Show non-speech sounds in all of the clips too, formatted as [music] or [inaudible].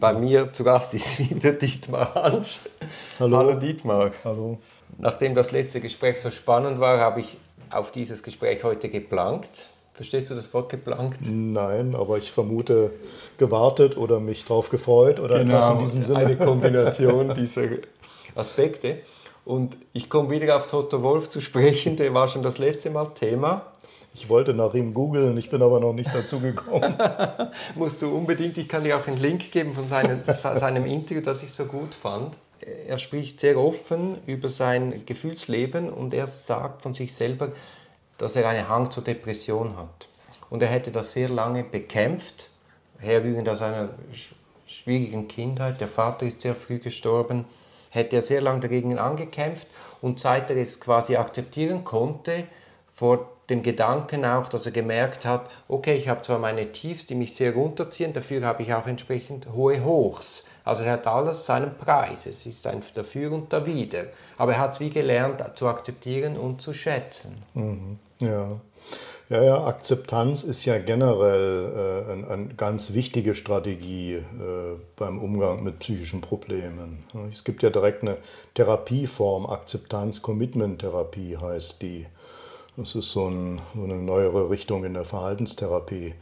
Bei mir zu Gast ist [laughs] wieder Dietmar Hansch. Hallo. Hallo Dietmar. Hallo. Nachdem das letzte Gespräch so spannend war, habe ich auf dieses Gespräch heute geplankt. Verstehst du das Wort geplankt? Nein, aber ich vermute gewartet oder mich drauf gefreut oder etwas in diesem Sinne. Eine Kombination [laughs] dieser Aspekte. Und ich komme wieder auf Toto Wolf zu sprechen, der war schon das letzte Mal Thema. Ich wollte nach ihm googeln, ich bin aber noch nicht dazu gekommen. [laughs] Musst du unbedingt, ich kann dir auch einen Link geben von seinem, seinem Interview, das ich so gut fand. Er spricht sehr offen über sein Gefühlsleben und er sagt von sich selber, dass er einen Hang zur Depression hat. Und er hätte das sehr lange bekämpft, herrührend aus einer schwierigen Kindheit. Der Vater ist sehr früh gestorben, hätte er sehr lange dagegen angekämpft und seit er es quasi akzeptieren konnte, vor dem Gedanken auch, dass er gemerkt hat, okay, ich habe zwar meine Tiefs, die mich sehr runterziehen, dafür habe ich auch entsprechend hohe Hochs. Also er hat alles seinen Preis. Es ist ein Dafür und Dawider. Aber er hat es wie gelernt zu akzeptieren und zu schätzen. Mhm. Ja. Ja, ja, Akzeptanz ist ja generell äh, eine ein ganz wichtige Strategie äh, beim Umgang mit psychischen Problemen. Es gibt ja direkt eine Therapieform, Akzeptanz-Commitment-Therapie heißt die. Das ist so, ein, so, eine neuere Richtung in der Verhaltenstherapie.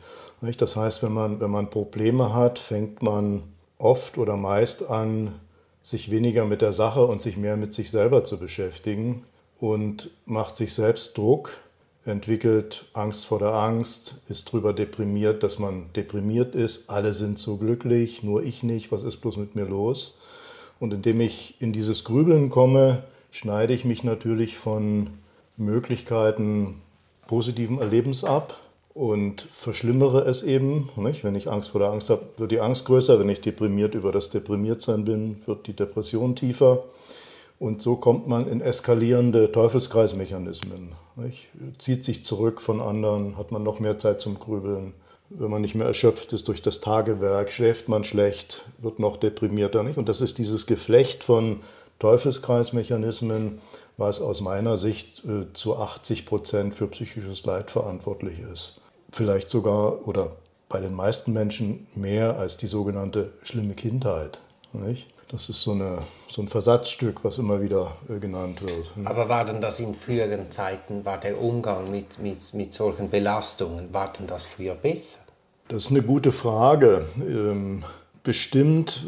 Das heißt, wenn man, wenn man Probleme hat, fängt man oft oder meist an, sich weniger mit der Sache und sich mehr mit sich selber zu beschäftigen und macht sich selbst Druck, entwickelt Angst vor der Angst, ist darüber deprimiert, dass man deprimiert ist. Alle sind so glücklich, nur ich nicht. Was ist bloß mit mir los? Und indem ich in dieses Grübeln komme, schneide ich mich natürlich von Möglichkeiten positiven Erlebens ab und verschlimmere es eben. Nicht? Wenn ich Angst vor der Angst habe, wird die Angst größer. Wenn ich deprimiert über das Deprimiertsein bin, wird die Depression tiefer. Und so kommt man in eskalierende Teufelskreismechanismen. Nicht? Zieht sich zurück von anderen, hat man noch mehr Zeit zum Grübeln. Wenn man nicht mehr erschöpft ist durch das Tagewerk, schläft man schlecht, wird noch deprimierter. Nicht? Und das ist dieses Geflecht von Teufelskreismechanismen, was aus meiner Sicht äh, zu 80 Prozent für psychisches Leid verantwortlich ist. Vielleicht sogar oder bei den meisten Menschen mehr als die sogenannte schlimme Kindheit. Nicht? Das ist so, eine, so ein Versatzstück, was immer wieder äh, genannt wird. Aber war denn das in früheren Zeiten, war der Umgang mit, mit, mit solchen Belastungen, war denn das früher besser? Das ist eine gute Frage. Ähm, Bestimmt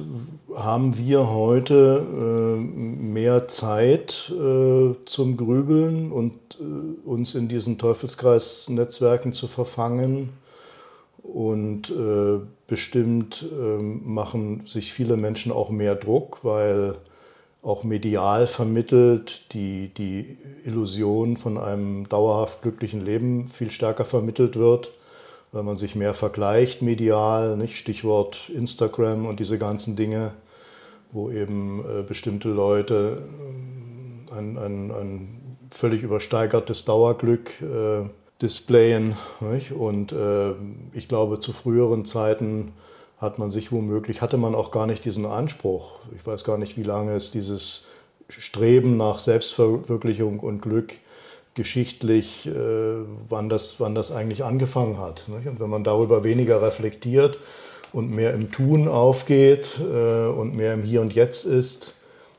haben wir heute äh, mehr Zeit äh, zum Grübeln und äh, uns in diesen Teufelskreisnetzwerken zu verfangen. Und äh, bestimmt ähm, machen sich viele Menschen auch mehr Druck, weil auch medial vermittelt die, die Illusion von einem dauerhaft glücklichen Leben viel stärker vermittelt wird weil man sich mehr vergleicht medial, nicht? Stichwort Instagram und diese ganzen Dinge, wo eben äh, bestimmte Leute äh, ein, ein, ein, völlig übersteigertes Dauerglück äh, displayen. Nicht? Und äh, ich glaube, zu früheren Zeiten hat man sich womöglich, hatte man auch gar nicht diesen Anspruch. Ich weiß gar nicht, wie lange es dieses Streben nach Selbstverwirklichung und Glück geschichtlich, äh, wann, das, wann das eigentlich angefangen hat. Nicht? Und wenn man darüber weniger reflektiert und mehr im Tun aufgeht äh, und mehr im Hier und Jetzt ist,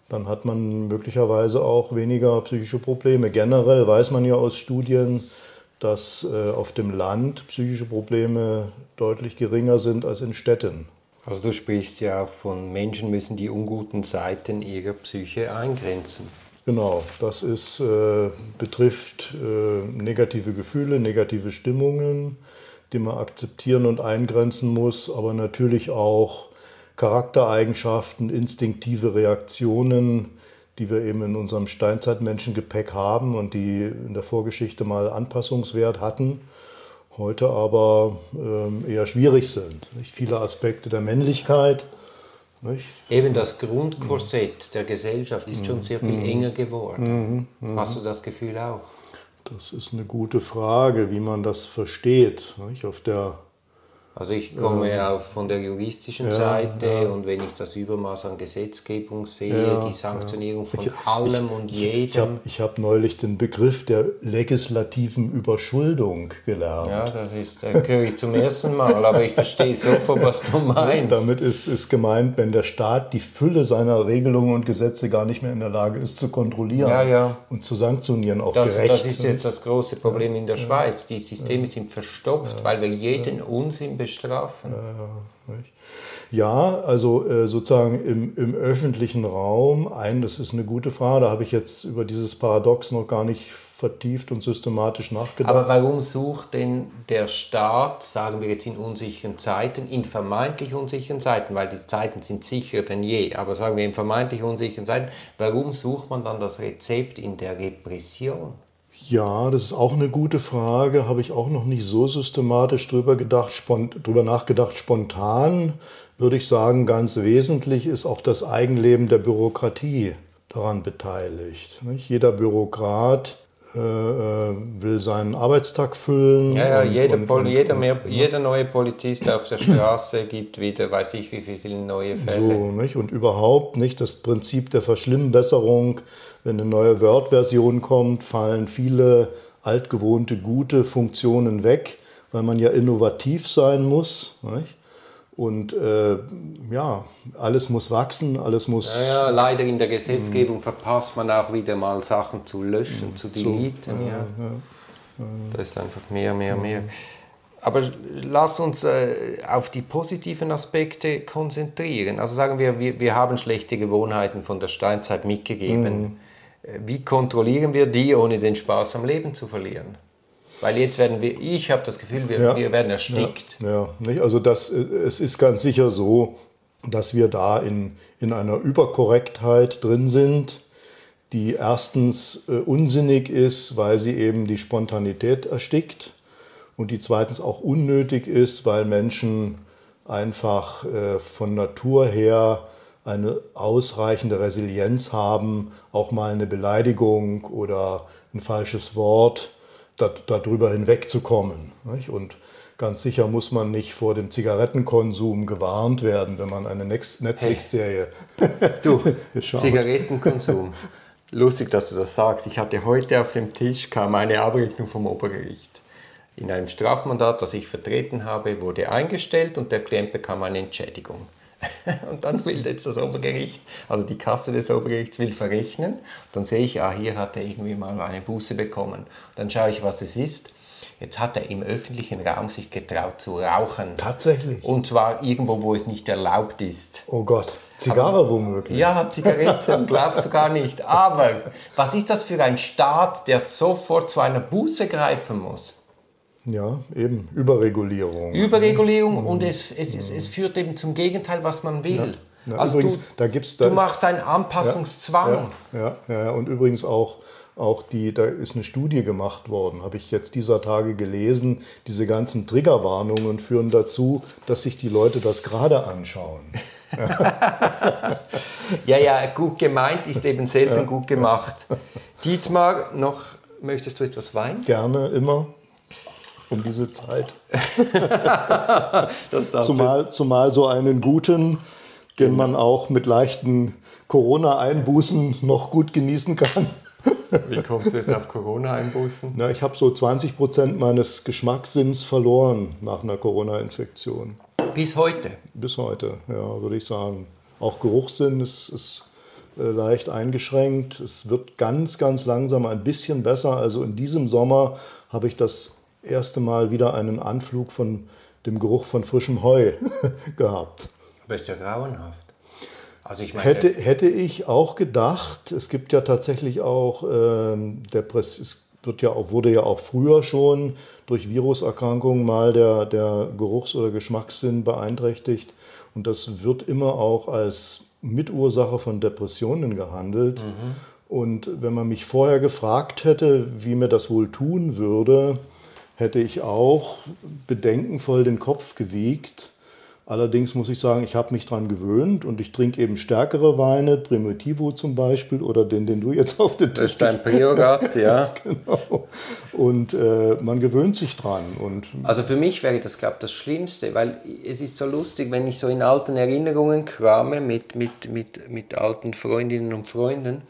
dann hat man möglicherweise auch weniger psychische Probleme. Generell weiß man ja aus Studien, dass äh, auf dem Land psychische Probleme deutlich geringer sind als in Städten. Also du sprichst ja auch von Menschen müssen die unguten Seiten ihrer Psyche eingrenzen. Genau, das ist, äh, betrifft äh, negative Gefühle, negative Stimmungen, die man akzeptieren und eingrenzen muss, aber natürlich auch Charaktereigenschaften, instinktive Reaktionen, die wir eben in unserem Steinzeitmenschengepäck haben und die in der Vorgeschichte mal Anpassungswert hatten, heute aber äh, eher schwierig sind. Nicht? Viele Aspekte der Männlichkeit nicht? Eben das Grundkorsett der Gesellschaft ist schon sehr viel mhm. enger geworden. Mhm. Hast du das Gefühl auch? Das ist eine gute Frage, wie man das versteht. Nicht? Auf der Also ich komme ja von der juristischen ja, Seite ja. und wenn ich das Übermaß an Gesetzgebung sehe, Ja, die Sanktionierung von Ich- allem und Ich habe jedem. ich hab neulich den Begriff der legislativen Überschuldung gelernt. Ja, das ist, da höre ich zum ersten Mal, aber ich verstehe sofort, was du [laughs] meinst. Damit ist, ist gemeint, wenn der Staat die Fülle seiner Regelungen und Gesetze gar nicht mehr in der Lage ist zu kontrollieren und zu sanktionieren, auch Das, gerecht. das ist jetzt das große Problem in der Schweiz. Die Systeme sind verstopft, weil wir jeden Unsinn bestrafen. Nicht? Ja, also äh, sozusagen im, im öffentlichen Raum, ein, das ist eine gute Frage, da habe ich jetzt über dieses Paradox noch gar nicht vertieft und systematisch nachgedacht. Aber warum sucht denn der Staat, sagen wir jetzt in unsicheren Zeiten, in vermeintlich unsicheren Zeiten, weil die Zeiten sind sicherer denn je, aber sagen wir in vermeintlich unsicheren Zeiten, warum sucht man dann das Rezept in der Repression? Ja, das ist auch eine gute Frage. Habe ich auch noch nicht so systematisch drüber, gedacht, spon drüber nachgedacht. Spontan würde ich sagen, ganz wesentlich ist auch das Eigenleben der Bürokratie daran beteiligt. Nicht? Jeder Bürokrat äh, äh, will seinen Arbeitstag füllen. Ja, ja, und- jeder, und- und- jeder, mehr, jeder neue Polizist auf der Straße gibt wieder, weiß ich wie viel- viele neue Fälle. So, nicht? Und überhaupt nicht das Prinzip der Verschlimmbesserung. Wenn eine neue Word-Version kommt, fallen viele altgewohnte gute Funktionen weg, weil man ja innovativ sein muss. Nicht? Und äh, ja, alles muss wachsen, alles muss. Ja, ja, leider in der Gesetzgebung verpasst man auch wieder mal Sachen zu löschen, zu deleten. Ja, Da ist einfach mehr, mehr, mehr. Aber lass uns äh, auf die positiven Aspekte konzentrieren. Also sagen wir, wir, wir haben schlechte Gewohnheiten von der Steinzeit mitgegeben. Äh, Wie kontrollieren wir die, ohne den Spaß am Leben zu verlieren? Weil jetzt werden wir, ich habe das Gefühl, wir, Ja. wir werden erstickt. Ja, nicht? Also das, äh, es ist ganz sicher so, dass wir da in, in einer Überkorrektheit drin sind, die erstens äh, unsinnig ist, weil sie eben die Spontanität erstickt und die zweitens auch unnötig ist, weil Menschen einfach äh, von Natur her eine ausreichende Resilienz haben, auch mal eine Beleidigung oder ein falsches Wort da, darüber hinwegzukommen. Und ganz sicher muss man nicht vor dem Zigarettenkonsum gewarnt werden, wenn man eine Netflix-Serie Du, [laughs] schaut. Zigarettenkonsum. Lustig, dass du das sagst. Ich hatte heute auf dem Tisch kam eine Abrechnung vom Obergericht. In einem Strafmandat, das ich vertreten habe, wurde eingestellt und der Klient bekam eine Entschädigung. [laughs] Und dann will jetzt das Obergericht, also die Kasse des Obergerichts will verrechnen. Dann sehe ich, ah, hier hat er irgendwie mal eine Buße bekommen. Dann schaue ich, was es ist. Jetzt hat er im öffentlichen Raum sich getraut zu rauchen. Tatsächlich. Und zwar irgendwo, wo es nicht erlaubt ist. Oh Gott, Zigarre womöglich. Ja, Zigaretten, [laughs] glaubst du gar nicht. Aber was ist das für ein Staat, der sofort zu einer Buße greifen muss? Ja, eben, Überregulierung. Überregulierung und es, es, es, es führt eben zum Gegenteil, was man will. Ja, also übrigens, du, da gibt's, da du ist- machst einen Anpassungszwang. Ja, ja, ja, und übrigens auch, auch die, da ist eine Studie gemacht worden, habe ich jetzt dieser Tage gelesen. Diese ganzen Triggerwarnungen führen dazu, dass sich die Leute das gerade anschauen. [laughs] Ja, ja, gut gemeint ist eben selten gut gemacht. Dietmar, noch möchtest du etwas Wein? Gerne immer um diese Zeit. [laughs] Zumal, zumal so einen guten, den man auch mit leichten Corona-Einbußen noch gut genießen kann. Wie kommst du jetzt auf Corona-Einbußen? Na, ich habe so 20 Prozent meines Geschmackssinns verloren nach einer Corona-Infektion. Bis heute. Bis heute, ja, würde ich sagen. Auch Geruchssinn ist, ist äh, leicht eingeschränkt. Es wird ganz, ganz langsam ein bisschen besser. Also in diesem Sommer habe ich das erste Mal wieder einen Anflug von dem Geruch von frischem Heu [laughs] gehabt. Aber ist ja grauenhaft. Also ich meine, Hätte, hätte ich auch gedacht, es gibt ja tatsächlich auch, ähm, der Press, es wird ja auch, wurde ja auch früher schon durch Viruserkrankungen mal der, der Geruchs- oder Geschmackssinn beeinträchtigt. Und das wird immer auch als Mitursache von Depressionen gehandelt. Und wenn man mich vorher gefragt hätte, wie mir das wohl tun würde, hätte ich auch bedenkenvoll den Kopf gewiegt Allerdings muss ich sagen, ich habe mich daran gewöhnt und ich trinke eben stärkere Weine, Primitivo zum Beispiel oder den, den du jetzt auf den Tisch Das ist dein Priorat, ja. [laughs] genau. Und äh, man gewöhnt sich dran. Und also für mich wäre das, glaube ich, das Schlimmste, weil es ist so lustig, wenn ich so in alten Erinnerungen krame mit, mit, mit, mit alten Freundinnen und Freunden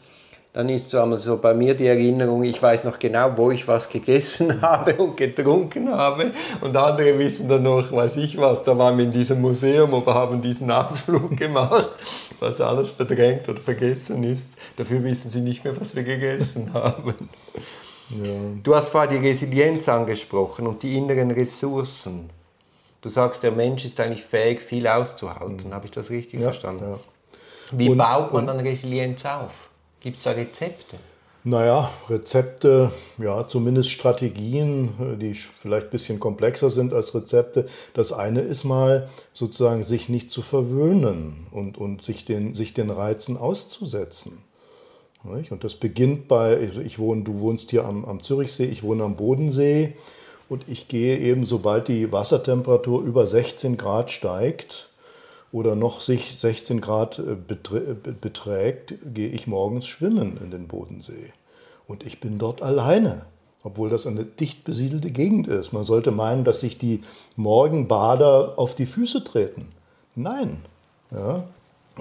dann ist so einmal so bei mir die Erinnerung, ich weiß noch genau, wo ich was gegessen [laughs] habe und getrunken habe und andere wissen dann noch, weiß ich was, da waren wir in diesem Museum und haben diesen Ausflug [laughs] gemacht, was alles verdrängt oder vergessen ist. Dafür wissen sie nicht mehr, was wir gegessen [laughs] haben. Ja. Du hast vorher die Resilienz angesprochen und die inneren Ressourcen. Du sagst, der Mensch ist eigentlich fähig, viel auszuhalten. Mhm. Habe ich das richtig ja, verstanden? Ja. Wie und, baut man dann Resilienz auf? Gibt es da Rezepte? Naja, Rezepte, ja, zumindest Strategien, die vielleicht ein bisschen komplexer sind als Rezepte. Das eine ist mal sozusagen, sich nicht zu verwöhnen und, und sich, den, sich den Reizen auszusetzen. Und das beginnt bei, also ich wohne, du wohnst hier am, am Zürichsee, ich wohne am Bodensee und ich gehe eben, sobald die Wassertemperatur über 16 Grad steigt, oder noch sich 16 Grad äh, beträgt, gehe ich morgens schwimmen in den Bodensee. Und ich bin dort alleine, obwohl das eine dicht besiedelte Gegend ist. Man sollte meinen, dass sich die Morgenbader auf die Füße treten. Nein. Ja?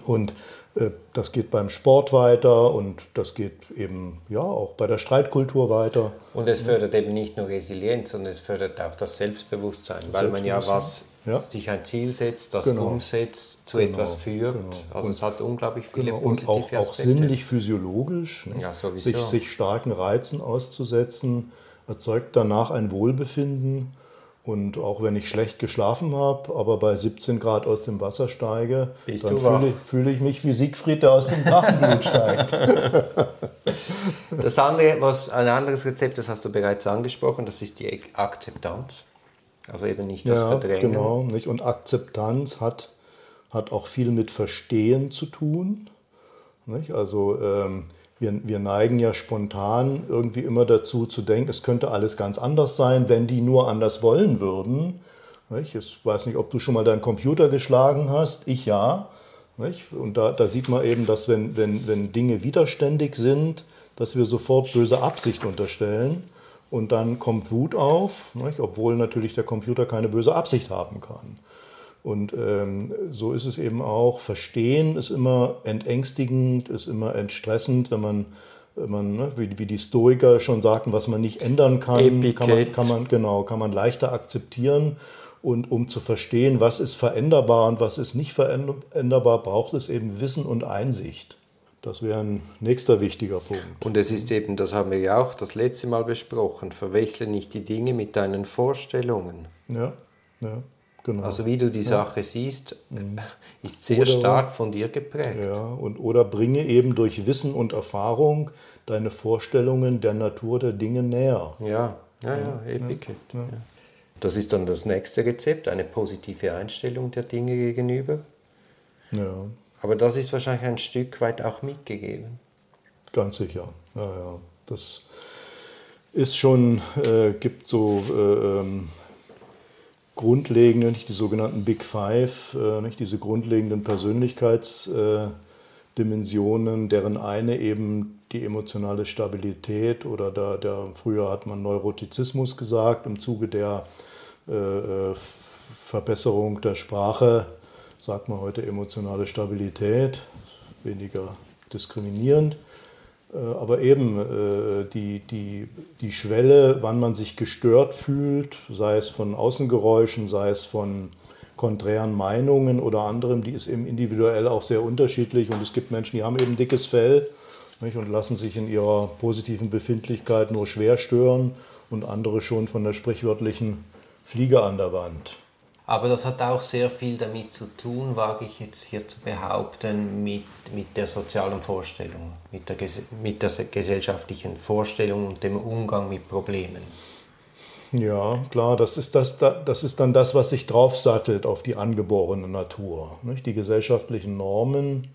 Und äh, das geht beim Sport weiter und das geht eben ja auch bei der Streitkultur weiter. Und es fördert eben nicht nur Resilienz, sondern es fördert auch das Selbstbewusstsein, weil man ja was ja. sich ein Ziel setzt, das genau. umsetzt, zu genau. etwas führt. Genau. Also und, es hat unglaublich viele genau. Und auch, auch sinnlich physiologisch, ja, sich, sich starken Reizen auszusetzen, erzeugt danach ein Wohlbefinden. Und auch wenn ich schlecht geschlafen habe, aber bei 17 Grad aus dem Wasser steige, Bist dann fühle, fühle, ich mich wie Siegfried, der aus dem Drachenblut steigt. [laughs] Das andere, was ein anderes Rezept, das hast du bereits angesprochen, das ist die Akzeptanz. Also eben nicht das ja, Verdrängen. Genau, nicht? und Akzeptanz hat, hat auch viel mit Verstehen zu tun. Nicht? Also ähm, wir, wir neigen ja spontan irgendwie immer dazu zu denken, es könnte alles ganz anders sein, wenn die nur anders wollen würden. Nicht? Ich weiß nicht, ob du schon mal deinen Computer geschlagen hast, ich ja. Nicht? Und da, da sieht man eben, dass wenn, wenn, wenn Dinge widerständig sind, dass wir sofort böse Absicht unterstellen. Und dann kommt Wut auf, nicht? obwohl natürlich der Computer keine böse Absicht haben kann. Und ähm, so ist es eben auch. Verstehen ist immer entängstigend, ist immer entstressend, wenn man, wenn man ne, wie, wie, die Stoiker schon sagten, was man nicht ändern kann, kann man, kann man, genau, kann man leichter akzeptieren. Und um zu verstehen, was ist veränderbar und was ist nicht veränderbar, braucht es eben Wissen und Einsicht. Das wäre ein nächster wichtiger Punkt. Und es ist eben, das haben wir ja auch das letzte Mal besprochen, verwechsle nicht die Dinge mit deinen Vorstellungen. Ja, ja. Genau. Also wie du die Sache ja. siehst, mhm. [laughs] ist sehr oder, stark von dir geprägt. Ja, und oder bringe eben durch Wissen und Erfahrung deine Vorstellungen der Natur der Dinge näher. Ja, ja, ja, Epicet. Ja, ja. Das ist dann das nächste Rezept, eine positive Einstellung der Dinge gegenüber. Ja. Aber das ist wahrscheinlich ein Stück weit auch mitgegeben. Ganz sicher. Ja, ja. Das ist schon, äh, gibt so äh, ähm, grundlegende, nicht die sogenannten Big Five, äh, nicht diese grundlegenden Persönlichkeitsdimensionen, deren eine eben die emotionale Stabilität oder der, der, früher hat man Neurotizismus gesagt, im Zuge der äh, äh, Verbesserung der Sprache sagt man heute emotionale Stabilität, weniger diskriminierend. Äh, aber eben äh, die, die, die Schwelle, wann man sich gestört fühlt, sei es von Außengeräuschen, sei es von konträren Meinungen oder anderem, die ist eben individuell auch sehr unterschiedlich. Und es gibt Menschen, die haben eben dickes Fell nicht, und lassen sich in ihrer positiven Befindlichkeit nur schwer stören und andere schon von der sprichwörtlichen Fliege an der Wand. Aber das hat auch sehr viel damit zu tun, wage ich jetzt hier zu behaupten, mit, mit der sozialen Vorstellung, mit der, mit der gesellschaftlichen Vorstellung und dem Umgang mit Problemen. Ja, klar, das ist, das, das ist dann das, was sich draufsattelt auf die angeborene Natur. Nicht? Die gesellschaftlichen Normen.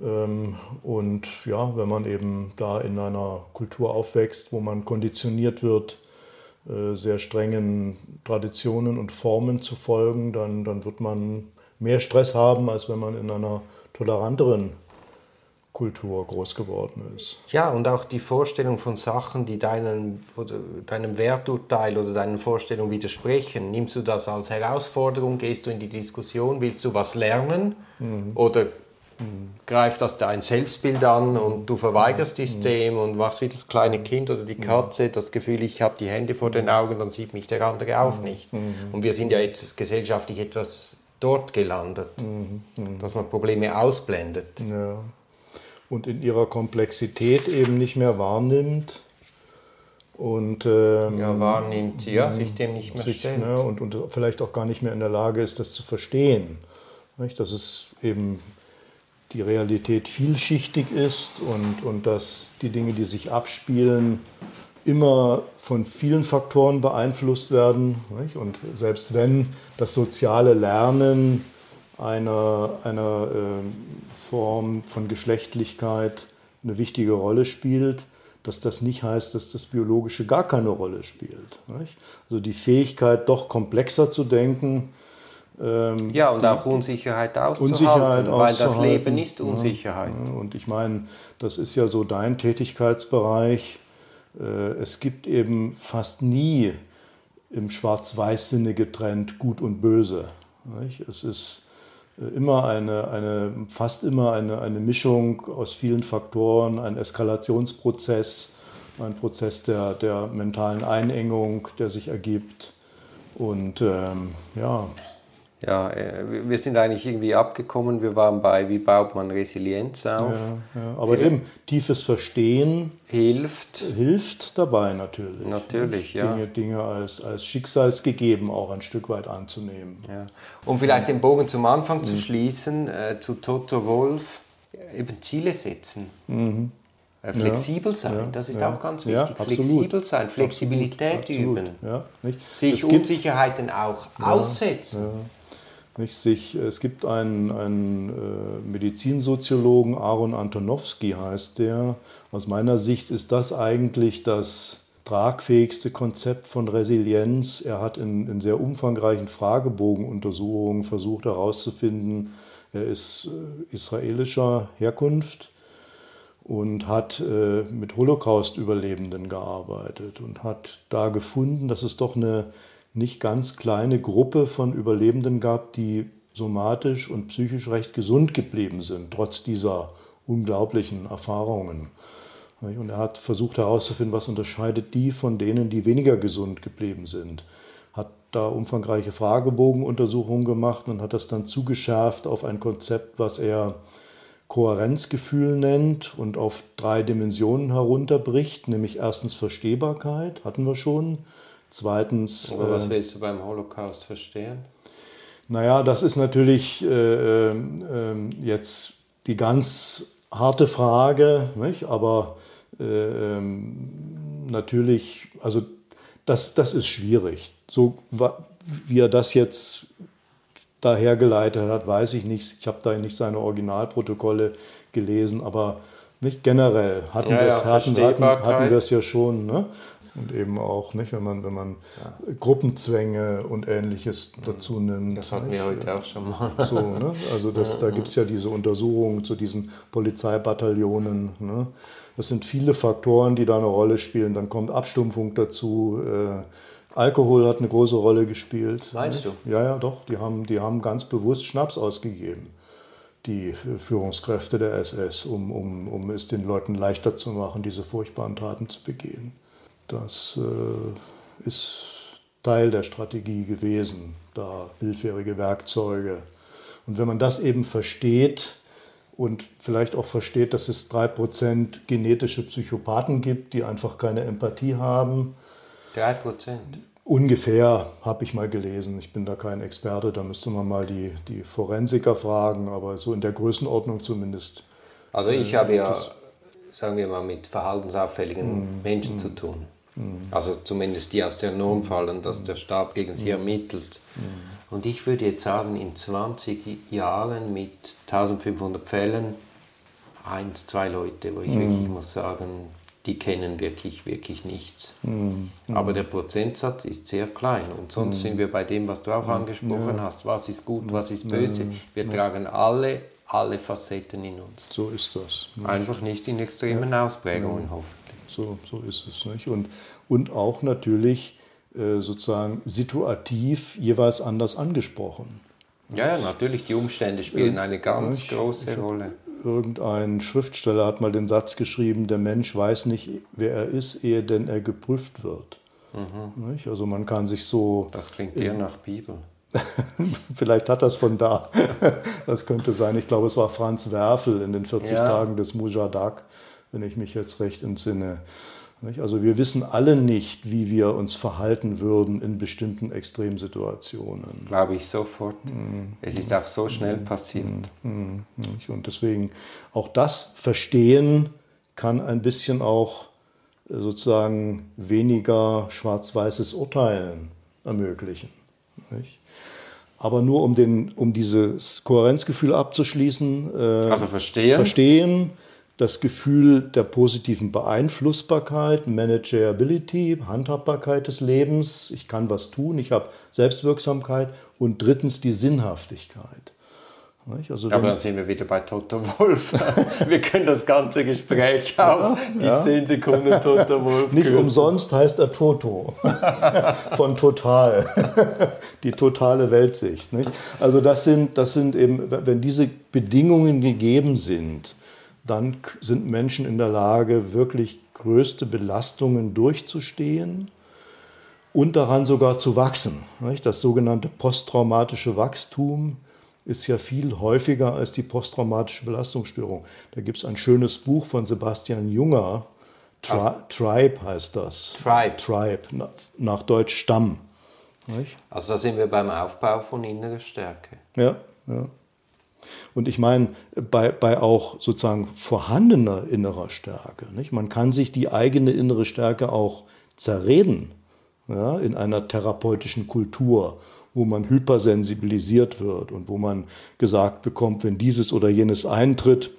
Ähm, und ja, wenn man eben da in einer Kultur aufwächst, wo man konditioniert wird, sehr strengen Traditionen und Formen zu folgen, dann, dann wird man mehr Stress haben, als wenn man in einer toleranteren Kultur groß geworden ist. Ja, und auch die Vorstellung von Sachen, die deinen, oder deinem Werturteil oder deinen Vorstellungen widersprechen. Nimmst du das als Herausforderung? Gehst du in die Diskussion? Willst du was lernen? Mhm. Oder greift das dein Selbstbild an und du verweigerst mhm. dem und machst wie das kleine Kind oder die Katze, das Gefühl, ich habe die Hände vor den Augen, dann sieht mich der andere auch mhm. nicht. Mhm. Und wir sind ja jetzt gesellschaftlich etwas dort gelandet, dass man Probleme ausblendet. Ja und in ihrer Komplexität eben nicht mehr wahrnimmt. Und, ähm, ja, wahrnimmt, ja, sich dem nicht mehr sich, stellt. Ne, und, und vielleicht auch gar nicht mehr in der Lage ist, das zu verstehen. Nicht? Dass es eben die Realität vielschichtig ist und, und dass die Dinge, die sich abspielen, immer von vielen Faktoren beeinflusst werden. Nicht? Und selbst wenn das soziale Lernen einer, einer äh, Form von Geschlechtlichkeit eine wichtige Rolle spielt, dass das nicht heißt, dass das Biologische gar keine Rolle spielt. Nicht? Also die Fähigkeit, doch komplexer zu denken. Ähm, ja, und auch Unsicherheit auszuhalten, Unsicherheit weil auszuhalten. das Leben ist Unsicherheit. Ja, und ich meine, das ist ja so dein Tätigkeitsbereich. Äh, es gibt eben fast nie im Schwarz-Weiß-Sinne getrennt Gut und Böse. Nicht? Es ist immer eine, eine, fast immer eine, eine Mischung aus vielen Faktoren, ein Eskalationsprozess, ein Prozess der, der mentalen Einengung, der sich ergibt. Und ähm, ja, ja, äh, wir sind eigentlich irgendwie abgekommen. Wir waren bei, wie baut man Resilienz auf. Ja, ja. Aber Hilf eben tiefes Verstehen hilft. Hilft dabei natürlich. Natürlich, ja. Dinge, Dinge als, als schicksalsgegeben auch ein Stück weit anzunehmen. Ja. Um vielleicht den Bogen zum Anfang mhm. zu schließen, äh, zu Toto Wolf, eben Ziele setzen. Mhm. Äh, flexibel sein, das ist auch ganz wichtig. Flexibel sein, Flexibilität absolut, üben. Absolut. Sich Unsicherheiten auch aussetzen. Nicht, sich, es gibt einen, einen äh, Medizinsoziologen, Aaron Antonowski heißt der. Aus meiner Sicht ist das eigentlich das tragfähigste Konzept von Resilienz. Er hat in, in sehr umfangreichen Fragebogenuntersuchungen versucht herauszufinden, er ist äh, israelischer Herkunft und hat äh, mit Holocaust-Überlebenden gearbeitet und hat da gefunden, dass es doch eine nicht ganz kleine Gruppe von Überlebenden gab, die somatisch und psychisch recht gesund geblieben sind, trotz dieser unglaublichen Erfahrungen. Und er hat versucht herauszufinden, was unterscheidet die von denen, die weniger gesund geblieben sind. Hat da umfangreiche Fragebogenuntersuchungen gemacht und hat das dann zugeschärft auf ein Konzept, was er Kohärenzgefühl nennt und auf drei Dimensionen herunterbricht, nämlich erstens Verstehbarkeit, hatten wir schon, Zweitens. Aber was äh, willst du beim Holocaust verstehen? Naja, das ist natürlich äh, äh, jetzt die ganz harte Frage, nicht? aber äh, ähm, natürlich, also das, das ist schwierig. So wie er das jetzt dahergeleitet hat, weiß ich nicht. Ich habe da nicht seine Originalprotokolle gelesen, aber nicht generell hatten ja, wir es ja, hatten, hatten, hatten ja schon. Ne? Und eben auch, nicht, wenn man, wenn man ja. Gruppenzwänge und ähnliches dazu nimmt. Das hatten wir heute auch schon mal. [laughs] So, ne? Also das, da gibt es ja diese Untersuchungen zu diesen Polizeibataillonen. Ne? Das sind viele Faktoren, die da eine Rolle spielen. Dann kommt Abstumpfung dazu. Äh, Alkohol hat eine große Rolle gespielt. Meinst du? Ja, ja, doch. Die haben, die haben ganz bewusst Schnaps ausgegeben die Führungskräfte der SS, um, um, um es den Leuten leichter zu machen, diese furchtbaren Taten zu begehen. Das äh, ist Teil der Strategie gewesen, da willfährige Werkzeuge. Und wenn man das eben versteht und vielleicht auch versteht, dass es drei Prozent genetische Psychopathen gibt, die einfach keine Empathie haben. Drei Prozent? Ungefähr habe ich mal gelesen. Ich bin da kein Experte, da müsste man mal die, die Forensiker fragen, aber so in der Größenordnung zumindest. Also ich habe ja, sagen wir mal, mit verhaltensauffälligen mm, Menschen mm, zu tun. Mhm. Also zumindest die aus der Norm fallen, dass der Staat gegen sie ermittelt. Und ich würde jetzt sagen, in 20 Jahren mit 1500 Fällen, eins, zwei Leute, wo ich wirklich muss sagen, die kennen wirklich, wirklich nichts. Mhm. Aber der Prozentsatz ist sehr klein. Und sonst mhm. sind wir bei dem, was du auch angesprochen ja. hast. Was ist gut, was ist böse. Wir tragen alle, alle Facetten in uns. So ist das. Einfach nicht in extremen Ausprägungen, hoffentlich. So, so ist es. Nicht? Und, und auch natürlich äh, sozusagen situativ jeweils anders angesprochen. Ja, ja, natürlich, die Umstände spielen eine ganz nicht? große Rolle irgendein Schriftsteller hat mal den Satz geschrieben, der Mensch weiß nicht, wer er ist, ehe denn er geprüft wird. Mhm. Also man kann sich so... Das klingt eher nach Bibel. [laughs] Vielleicht hat das von da. [laughs] Das könnte sein. Ich glaube, es war Franz Werfel in den 40 ja. Tagen des Mujadak, wenn ich mich jetzt recht entsinne. Also wir wissen alle nicht, wie wir uns verhalten würden in bestimmten Extremsituationen. Glaube ich sofort. Mhm. Es ist auch so schnell mhm. passiert. Mhm. Und deswegen auch das Verstehen kann ein bisschen auch äh, sozusagen weniger schwarz-weißes Urteilen ermöglichen. Aber nur um, den, um dieses Kohärenzgefühl abzuschließen. Äh, also verstehen. Verstehen das Gefühl der positiven Beeinflussbarkeit, Manageability, Handhabbarkeit des Lebens, ich kann was tun, ich habe Selbstwirksamkeit und drittens die Sinnhaftigkeit. Also Aber dann sind wir wieder bei Toto Wolf. [laughs] wir können das ganze Gespräch auf die ja. 10 Sekunden Toto Wolf. Nicht kürzen. umsonst heißt er Toto. [laughs] Von Total. die totale Weltsicht. Nicht? Also das sind, das sind eben, wenn diese Bedingungen gegeben sind, dann sind Menschen in der Lage, wirklich größte Belastungen durchzustehen und daran sogar zu wachsen. Das sogenannte posttraumatische Wachstum ist ja viel häufiger als die posttraumatische Belastungsstörung. Da gibt es ein schönes Buch von Sebastian Junger, Tri Tribe heißt das. Tribe. Tribe, nach Deutsch Stamm. Also da sind wir beim Aufbau von innerer Stärke. Ja, ja. Und ich meine, bei, bei auch sozusagen vorhandener innerer Stärke, nicht? man kann sich die eigene innere Stärke auch zerreden ja, in einer therapeutischen Kultur, wo man hypersensibilisiert wird und wo man gesagt bekommt, wenn dieses oder jenes eintritt,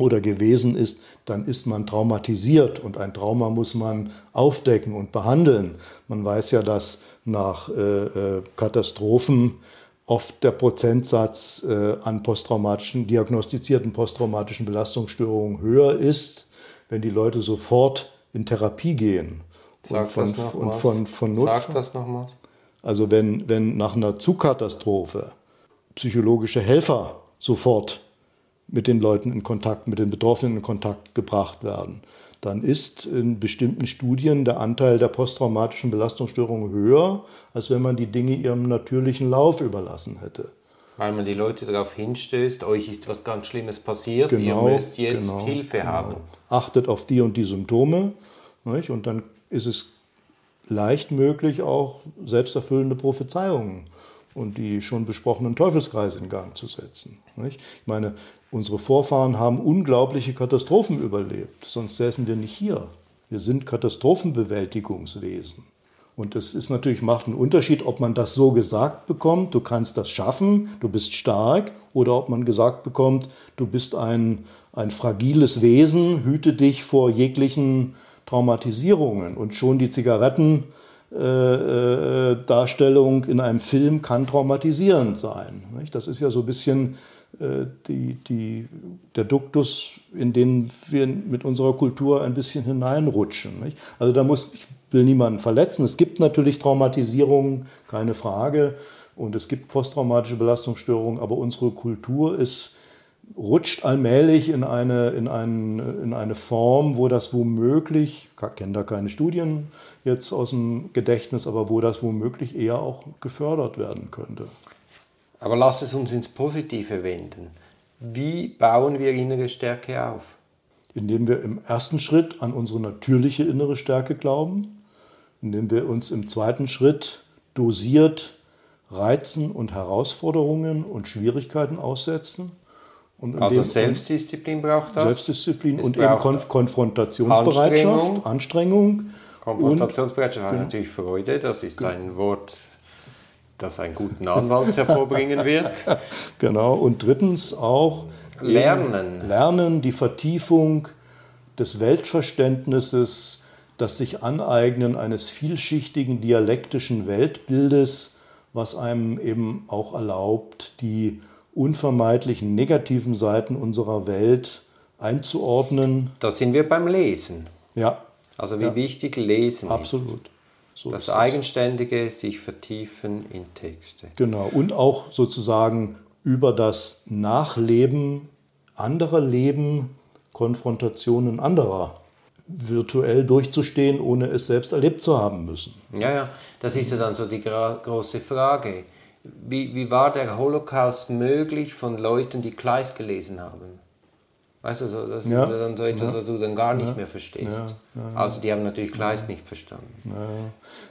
oder gewesen ist, dann ist man traumatisiert und ein Trauma muss man aufdecken und behandeln. Man weiß ja, dass nach äh, äh Katastrophen oft der Prozentsatz äh, an posttraumatischen, diagnostizierten posttraumatischen Belastungsstörungen höher ist, wenn die Leute sofort in Therapie gehen. Sag und von, das und von, von Notfall. Sag das nochmal. Also wenn, wenn nach einer Zugkatastrophe psychologische Helfer sofort mit den Leuten in Kontakt, mit den Betroffenen in Kontakt gebracht werden, dann ist in bestimmten Studien der Anteil der posttraumatischen Belastungsstörungen höher, als wenn man die Dinge ihrem natürlichen Lauf überlassen hätte. Weil man die Leute darauf hinstößt, euch ist was ganz Schlimmes passiert, genau, ihr müsst jetzt genau, Hilfe genau. haben. Achtet auf die und die Symptome nicht? und dann ist es leicht möglich, auch selbsterfüllende Prophezeiungen und die schon besprochenen Teufelskreise in Gang zu setzen. Nicht? Ich meine, unsere Vorfahren haben unglaubliche Katastrophen überlebt, sonst säßen wir nicht hier. Wir sind Katastrophenbewältigungswesen. Und es ist natürlich, macht einen Unterschied, ob man das so gesagt bekommt, du kannst das schaffen, du bist stark, oder ob man gesagt bekommt, du bist ein, ein fragiles Wesen, hüte dich vor jeglichen Traumatisierungen. Und schon die Zigaretten äh, äh, Darstellung in einem Film kann traumatisierend sein. Das ist ja so ein bisschen die, die, der Duktus, in den wir mit unserer Kultur ein bisschen hineinrutschen. Also da muss, ich will niemanden verletzen. Es gibt natürlich Traumatisierungen, keine Frage. Und es gibt posttraumatische Belastungsstörungen, aber unsere Kultur ist rutscht allmählich in eine, in, einen, in eine Form, wo das womöglich, ich kenne da keine Studien jetzt aus dem Gedächtnis, aber wo das womöglich eher auch gefördert werden könnte. Aber lass es uns ins Positive wenden. Wie bauen wir innere Stärke auf? Indem wir im ersten Schritt an unsere natürliche innere Stärke glauben, indem wir uns im zweiten Schritt dosiert Reizen und Herausforderungen und Schwierigkeiten aussetzen also Selbstdisziplin braucht das? Selbstdisziplin es und eben Konf Konfrontationsbereitschaft, Anstrengung. Anstrengung Konfrontationsbereitschaft hat natürlich Freude, das ist ein Wort, das einen guten Anwalt hervorbringen wird. [laughs] Genau, und drittens auch Lernen. Lernen, die Vertiefung des Weltverständnisses, das sich aneignen eines vielschichtigen dialektischen Weltbildes, was einem eben auch erlaubt, die unvermeidlichen negativen Seiten unserer Welt einzuordnen. Da sind wir beim Lesen. Ja. Also wie ja. wichtig Lesen Absolut. ist. So das eigenständige sich vertiefen in Texte. Genau. Und auch sozusagen über das Nachleben anderer Leben, Konfrontationen anderer virtuell durchzustehen, ohne es selbst erlebt zu haben müssen. Ja, ja, das ist ja dann so die große Frage. Wie, wie war der Holocaust möglich von Leuten, die Kleist gelesen haben? Weißt du, so, das ja. ist dann so etwas, ja. was du dann gar nicht ja. mehr verstehst. Also die haben natürlich Kleist nicht verstanden.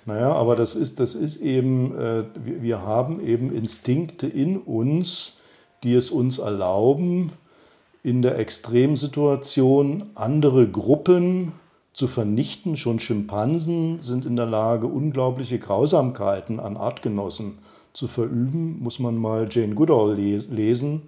Naja, aber das ist, das ist eben, äh, wir, wir haben eben Instinkte in uns, die es uns erlauben, in der Extremsituation andere Gruppen zu vernichten. Schon Schimpansen sind in der Lage, unglaubliche Grausamkeiten an Artgenossen zu verüben. Muss man mal Jane Goodall lesen.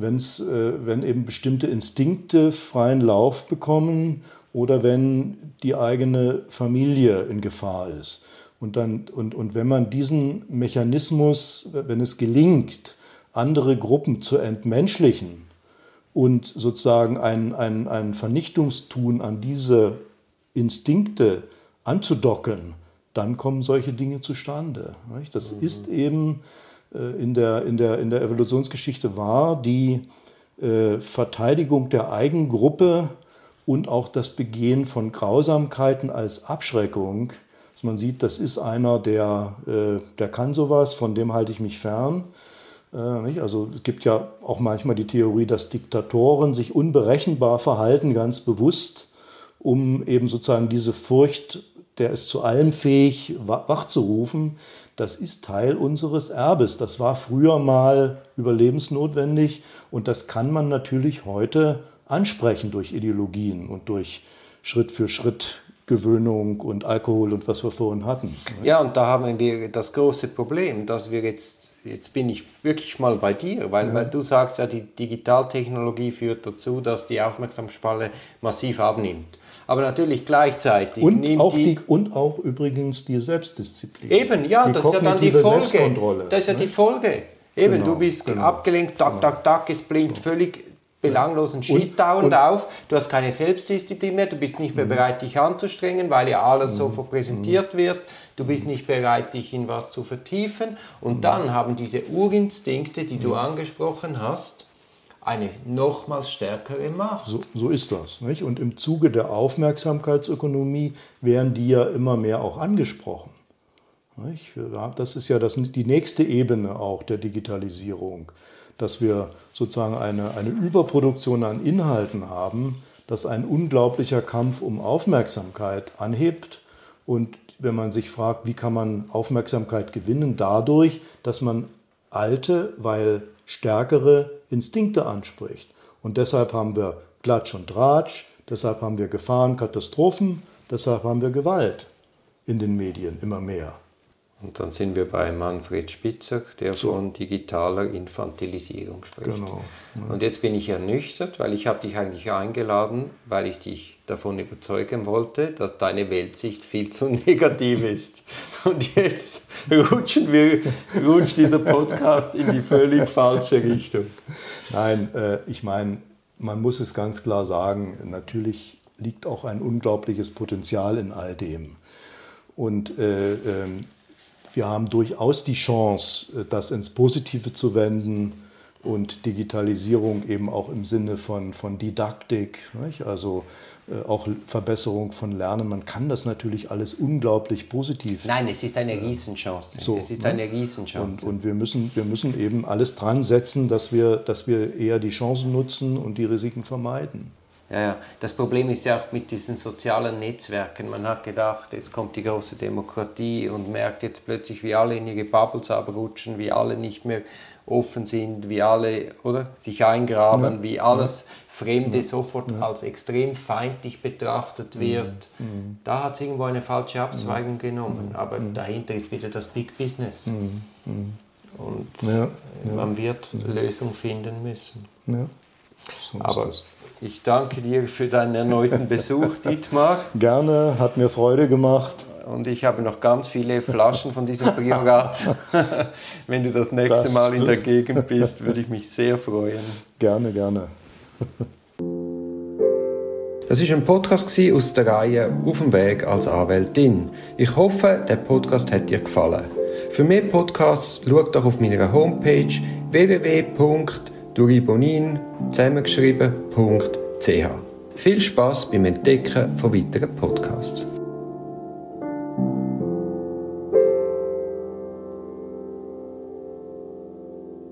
Wenn's, äh, wenn eben bestimmte Instinkte freien Lauf bekommen oder wenn die eigene Familie in Gefahr ist. Und, dann, und, und wenn man diesen Mechanismus, wenn es gelingt, andere Gruppen zu entmenschlichen, und sozusagen ein, ein, ein Vernichtungstun an diese Instinkte anzudocken, dann kommen solche Dinge zustande. Das mhm. ist eben in der, in, der, in der Evolutionsgeschichte wahr, die äh, Verteidigung der Eigengruppe und auch das Begehen von Grausamkeiten als Abschreckung. Dass man sieht, das ist einer, der, äh, der kann sowas, von dem halte ich mich fern. Äh, also es gibt ja auch manchmal die Theorie, dass Diktatoren sich unberechenbar verhalten, ganz bewusst, um eben sozusagen diese Furcht, der ist zu allem fähig, wachzurufen. Das ist Teil unseres Erbes. Das war früher mal überlebensnotwendig und das kann man natürlich heute ansprechen durch Ideologien und durch Schritt für Schritt Gewöhnung und Alkohol und was wir vorhin hatten. Ja, und da haben wir das große Problem, dass wir jetzt jetzt bin ich wirklich mal bei dir, weil, ja. weil du sagst ja, die Digitaltechnologie führt dazu, dass die Aufmerksamkeitsspanne massiv abnimmt. Aber natürlich gleichzeitig und auch die, die, und auch übrigens die Selbstdisziplin. Eben, ja, die das ist ja dann die Folge. Das ist ja ne? die Folge. Eben, genau, du bist genau, abgelenkt, tak, tak, tak, es blinkt so. völlig belanglosen Shit dauernd auf. Du hast keine Selbstdisziplin mehr, du bist nicht mehr mhm. bereit, dich anzustrengen, weil ja alles so mhm. präsentiert mhm. wird. Du bist nicht bereit, dich in was zu vertiefen. Und dann haben diese Urinstinkte, die du angesprochen hast, eine nochmals stärkere Macht. So, so ist das. Nicht? Und im Zuge der Aufmerksamkeitsökonomie werden die ja immer mehr auch angesprochen. Das ist ja das, die nächste Ebene auch der Digitalisierung dass wir sozusagen eine, eine Überproduktion an Inhalten haben, das ein unglaublicher Kampf um Aufmerksamkeit anhebt. Und wenn man sich fragt, wie kann man Aufmerksamkeit gewinnen, dadurch, dass man alte, weil stärkere Instinkte anspricht. Und deshalb haben wir Klatsch und Tratsch, deshalb haben wir Gefahren, Katastrophen, deshalb haben wir Gewalt in den Medien immer mehr. Und dann sind wir bei Manfred Spitzer, der so. von digitaler Infantilisierung spricht. Genau, ja. Und jetzt bin ich ernüchtert, weil ich habe dich eigentlich eingeladen, weil ich dich davon überzeugen wollte, dass deine Weltsicht viel zu [laughs] negativ ist. Und jetzt rutschen wir, rutscht dieser Podcast in die völlig falsche Richtung. Nein, äh, ich meine, man muss es ganz klar sagen, natürlich liegt auch ein unglaubliches Potenzial in all dem. Und äh, ähm, wir haben durchaus die Chance, äh, das ins Positive zu wenden und Digitalisierung eben auch im Sinne von, von Didaktik, nicht? also äh, auch Verbesserung von Lernen. Man kann das natürlich alles unglaublich positiv. Nein, es ist eine äh, Riesenchance. So, es ist ne? eine Riesenchance. Und, und wir, müssen, wir müssen eben alles dran setzen, dass wir, dass wir eher die Chancen nutzen und die Risiken vermeiden. Ja, ja. Das Problem ist ja auch mit diesen sozialen Netzwerken. Man hat gedacht, jetzt kommt die große Demokratie und merkt jetzt plötzlich, wie alle in ihre Bubbles abrutschen, wie alle nicht mehr offen sind, wie alle oder, sich eingraben, ja. wie alles ja. Fremde ja. sofort als extrem feindlich betrachtet mhm. wird. Mhm. Da hat es irgendwo eine falsche Abzweigung genommen. Aber mhm. dahinter ist wieder das Big Business. Und man wird Lösungen finden müssen. So Aber Ich danke dir für deinen erneuten Besuch, [laughs] Dietmar. Gerne, hat mir Freude gemacht. Und ich habe noch ganz viele Flaschen von diesem Priorat. [laughs] Wenn du das nächste das Mal in der [laughs] Gegend bist, würde ich mich sehr freuen. Gerne, gerne. Das ist ein Podcast aus der Reihe Auf dem Weg als Anwältin. Ich hoffe, der Podcast hat dir gefallen. Für mehr Podcasts schau doch auf meiner Homepage www.duribonin zusammengeschrieben.ch. Viel Spaß beim Entdecken von weiteren Podcasts.